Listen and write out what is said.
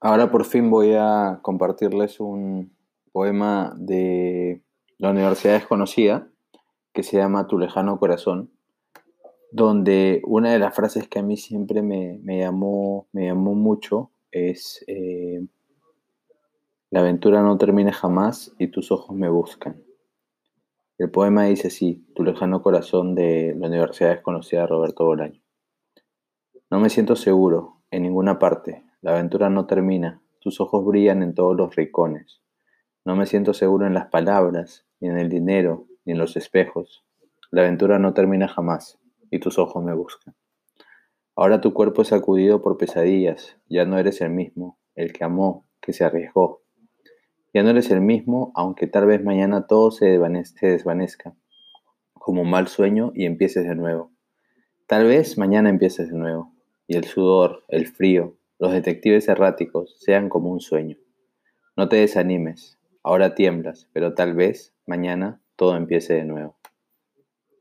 Ahora por fin voy a compartirles un poema de la Universidad Desconocida que se llama Tu lejano corazón, donde una de las frases que a mí siempre me, llamó, me llamó mucho es eh, La aventura no termina jamás y tus ojos me buscan. El poema dice así, Tu lejano corazón de la Universidad Desconocida Roberto Bolaño. No me siento seguro en ninguna parte la aventura no termina, tus ojos brillan en todos los rincones. No me siento seguro en las palabras, ni en el dinero, ni en los espejos. La aventura no termina jamás, y tus ojos me buscan. Ahora tu cuerpo es sacudido por pesadillas, ya no eres el mismo, el que amó, que se arriesgó. Ya no eres el mismo, aunque tal vez mañana todo se desvanezca, como un mal sueño y empieces de nuevo. Tal vez mañana empieces de nuevo, y el sudor, el frío, los detectives erráticos sean como un sueño. No te desanimes, ahora tiemblas, pero tal vez mañana todo empiece de nuevo.